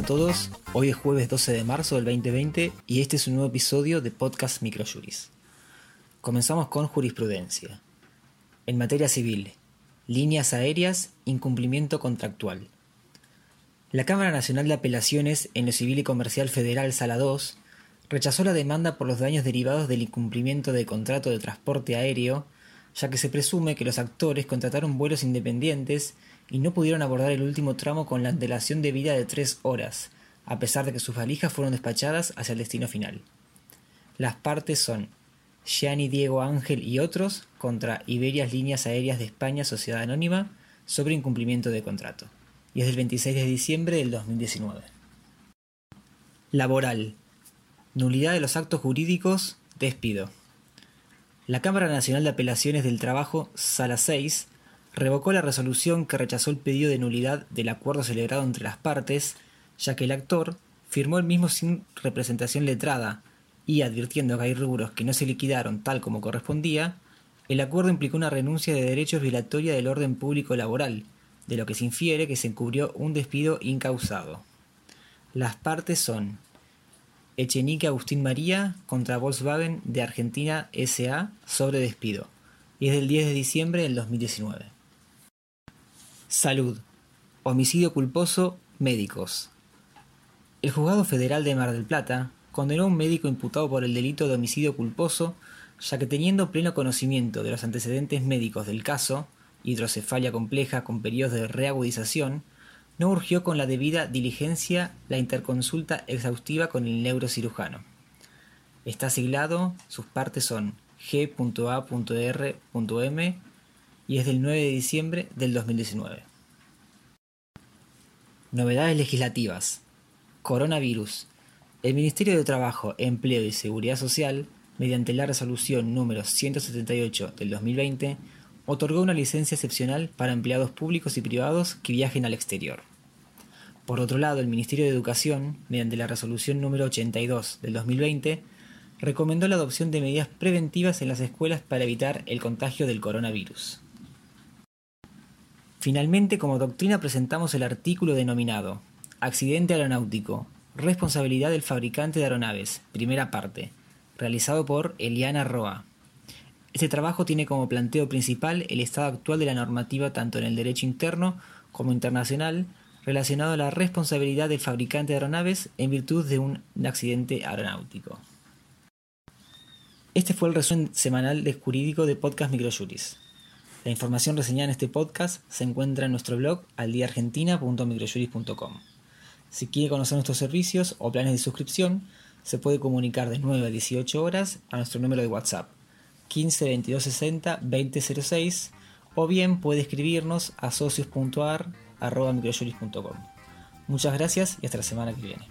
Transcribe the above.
a todos. Hoy es jueves 12 de marzo del 2020 y este es un nuevo episodio de Podcast Microjuris. Comenzamos con jurisprudencia. En materia civil, líneas aéreas, incumplimiento contractual. La Cámara Nacional de Apelaciones en lo Civil y Comercial Federal Sala 2 rechazó la demanda por los daños derivados del incumplimiento de contrato de transporte aéreo, ya que se presume que los actores contrataron vuelos independientes y no pudieron abordar el último tramo con la antelación de vida de tres horas, a pesar de que sus valijas fueron despachadas hacia el destino final. Las partes son Gianni Diego Ángel y otros contra Iberias Líneas Aéreas de España Sociedad Anónima sobre incumplimiento de contrato. Y es del 26 de diciembre del 2019. Laboral. Nulidad de los actos jurídicos. Despido. La Cámara Nacional de Apelaciones del Trabajo, Sala 6, revocó la resolución que rechazó el pedido de nulidad del acuerdo celebrado entre las partes, ya que el actor firmó el mismo sin representación letrada y advirtiendo que hay rubros que no se liquidaron tal como correspondía, el acuerdo implicó una renuncia de derechos violatoria del orden público laboral, de lo que se infiere que se encubrió un despido incausado. Las partes son Echenique Agustín María contra Volkswagen de Argentina SA sobre despido, y es del 10 de diciembre del 2019. Salud. Homicidio culposo. Médicos. El Juzgado Federal de Mar del Plata condenó a un médico imputado por el delito de homicidio culposo, ya que teniendo pleno conocimiento de los antecedentes médicos del caso, hidrocefalia compleja con periodos de reagudización, no urgió con la debida diligencia la interconsulta exhaustiva con el neurocirujano. Está siglado, sus partes son G.A.R.M y es del 9 de diciembre del 2019. Novedades legislativas. Coronavirus. El Ministerio de Trabajo, Empleo y Seguridad Social, mediante la resolución número 178 del 2020, otorgó una licencia excepcional para empleados públicos y privados que viajen al exterior. Por otro lado, el Ministerio de Educación, mediante la resolución número 82 del 2020, recomendó la adopción de medidas preventivas en las escuelas para evitar el contagio del coronavirus. Finalmente, como doctrina presentamos el artículo denominado Accidente aeronáutico, responsabilidad del fabricante de aeronaves, primera parte, realizado por Eliana Roa. Este trabajo tiene como planteo principal el estado actual de la normativa tanto en el derecho interno como internacional relacionado a la responsabilidad del fabricante de aeronaves en virtud de un accidente aeronáutico. Este fue el resumen semanal de jurídico de Podcast Microjuris. La información reseñada en este podcast se encuentra en nuestro blog aldiaargentina.microjuris.com. Si quiere conocer nuestros servicios o planes de suscripción, se puede comunicar de 9 a 18 horas a nuestro número de WhatsApp 15 22 60 20 06 o bien puede escribirnos a socios.ar.microjuris.com. Muchas gracias y hasta la semana que viene.